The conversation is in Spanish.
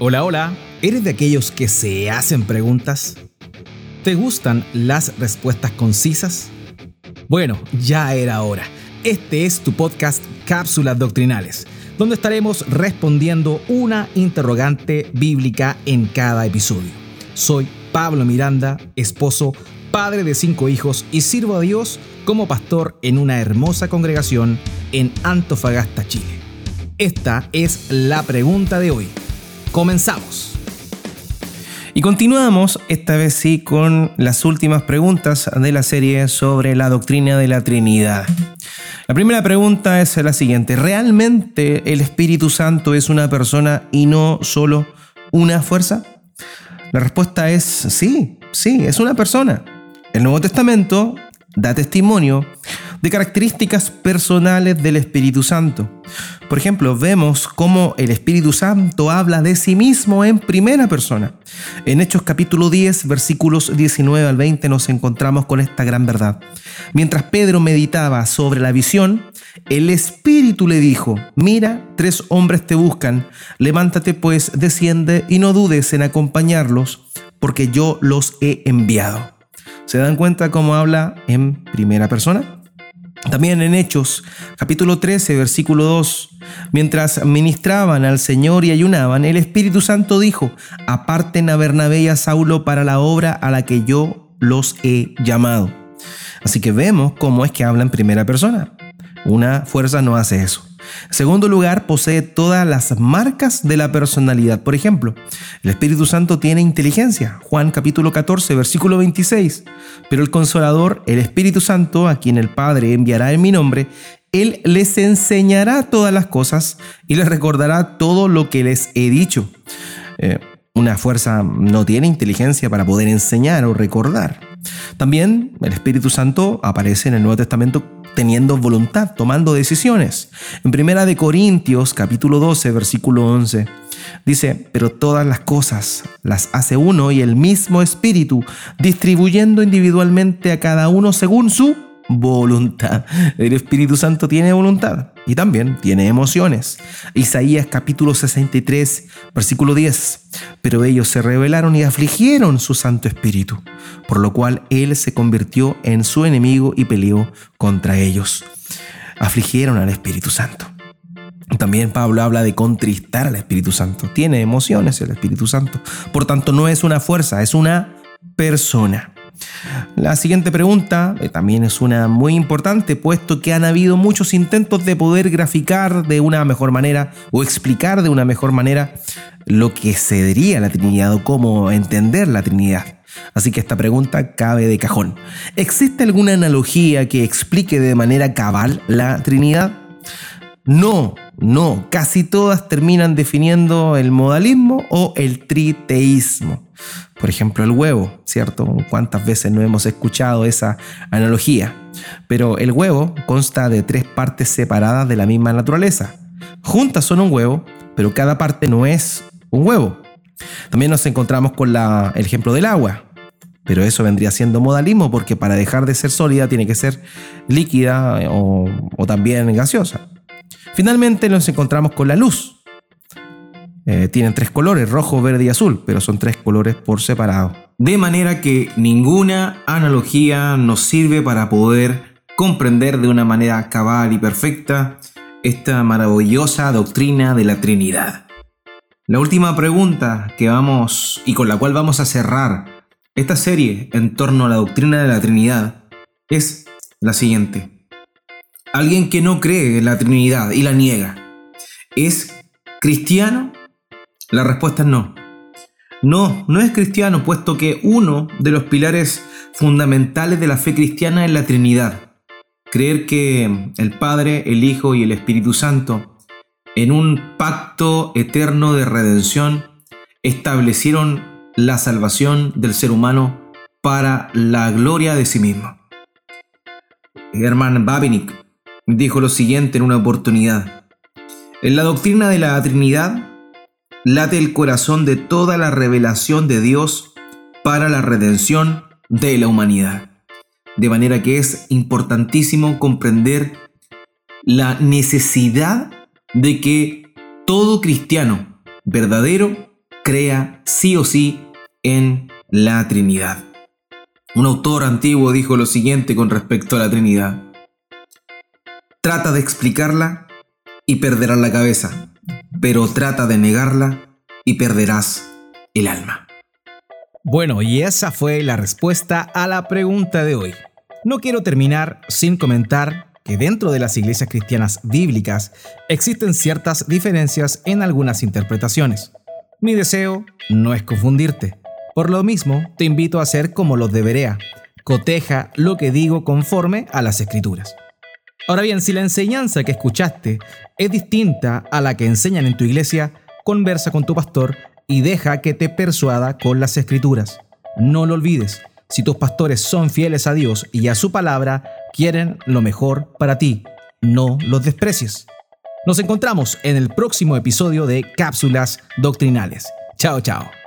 Hola, hola. ¿Eres de aquellos que se hacen preguntas? ¿Te gustan las respuestas concisas? Bueno, ya era hora. Este es tu podcast Cápsulas Doctrinales, donde estaremos respondiendo una interrogante bíblica en cada episodio. Soy Pablo Miranda, esposo, padre de cinco hijos y sirvo a Dios como pastor en una hermosa congregación en Antofagasta, Chile. Esta es la pregunta de hoy. Comenzamos. Y continuamos, esta vez sí, con las últimas preguntas de la serie sobre la doctrina de la Trinidad. La primera pregunta es la siguiente. ¿Realmente el Espíritu Santo es una persona y no solo una fuerza? La respuesta es sí, sí, es una persona. El Nuevo Testamento da testimonio de características personales del Espíritu Santo. Por ejemplo, vemos cómo el Espíritu Santo habla de sí mismo en primera persona. En Hechos capítulo 10, versículos 19 al 20 nos encontramos con esta gran verdad. Mientras Pedro meditaba sobre la visión, el Espíritu le dijo, mira, tres hombres te buscan, levántate pues, desciende y no dudes en acompañarlos, porque yo los he enviado. ¿Se dan cuenta cómo habla en primera persona? También en Hechos, capítulo 13, versículo 2, mientras ministraban al Señor y ayunaban, el Espíritu Santo dijo, aparten a Bernabé y a Saulo para la obra a la que yo los he llamado. Así que vemos cómo es que habla en primera persona. Una fuerza no hace eso. Segundo lugar, posee todas las marcas de la personalidad. Por ejemplo, el Espíritu Santo tiene inteligencia. Juan capítulo 14, versículo 26. Pero el consolador, el Espíritu Santo, a quien el Padre enviará en mi nombre, Él les enseñará todas las cosas y les recordará todo lo que les he dicho. Eh, una fuerza no tiene inteligencia para poder enseñar o recordar. También el Espíritu Santo aparece en el Nuevo Testamento teniendo voluntad, tomando decisiones. En Primera de Corintios, capítulo 12, versículo 11, dice, pero todas las cosas las hace uno y el mismo Espíritu, distribuyendo individualmente a cada uno según su voluntad. El Espíritu Santo tiene voluntad y también tiene emociones. Isaías capítulo 63, versículo 10. Pero ellos se rebelaron y afligieron su Santo Espíritu, por lo cual Él se convirtió en su enemigo y peleó contra ellos. Afligieron al Espíritu Santo. También Pablo habla de contristar al Espíritu Santo. Tiene emociones el Espíritu Santo. Por tanto, no es una fuerza, es una persona. La siguiente pregunta eh, también es una muy importante, puesto que han habido muchos intentos de poder graficar de una mejor manera o explicar de una mejor manera lo que sería la Trinidad o cómo entender la Trinidad. Así que esta pregunta cabe de cajón. ¿Existe alguna analogía que explique de manera cabal la Trinidad? No, no, casi todas terminan definiendo el modalismo o el triteísmo. Por ejemplo, el huevo, ¿cierto? ¿Cuántas veces no hemos escuchado esa analogía? Pero el huevo consta de tres partes separadas de la misma naturaleza. Juntas son un huevo, pero cada parte no es un huevo. También nos encontramos con el ejemplo del agua. Pero eso vendría siendo modalismo porque para dejar de ser sólida tiene que ser líquida o, o también gaseosa. Finalmente nos encontramos con la luz. Eh, tienen tres colores, rojo, verde y azul, pero son tres colores por separado. De manera que ninguna analogía nos sirve para poder comprender de una manera cabal y perfecta esta maravillosa doctrina de la Trinidad. La última pregunta que vamos y con la cual vamos a cerrar esta serie en torno a la doctrina de la Trinidad es la siguiente. Alguien que no cree en la Trinidad y la niega, ¿es cristiano? La respuesta es no. No, no es cristiano, puesto que uno de los pilares fundamentales de la fe cristiana es la Trinidad. Creer que el Padre, el Hijo y el Espíritu Santo, en un pacto eterno de redención, establecieron la salvación del ser humano para la gloria de sí mismo. Hermann Babinik dijo lo siguiente en una oportunidad. En la doctrina de la Trinidad late el corazón de toda la revelación de Dios para la redención de la humanidad. De manera que es importantísimo comprender la necesidad de que todo cristiano verdadero crea sí o sí en la Trinidad. Un autor antiguo dijo lo siguiente con respecto a la Trinidad. Trata de explicarla y perderás la cabeza, pero trata de negarla y perderás el alma. Bueno, y esa fue la respuesta a la pregunta de hoy. No quiero terminar sin comentar que dentro de las iglesias cristianas bíblicas existen ciertas diferencias en algunas interpretaciones. Mi deseo no es confundirte. Por lo mismo, te invito a hacer como los de Berea. Coteja lo que digo conforme a las escrituras. Ahora bien, si la enseñanza que escuchaste es distinta a la que enseñan en tu iglesia, conversa con tu pastor y deja que te persuada con las escrituras. No lo olvides, si tus pastores son fieles a Dios y a su palabra, quieren lo mejor para ti. No los desprecies. Nos encontramos en el próximo episodio de Cápsulas Doctrinales. Chao, chao.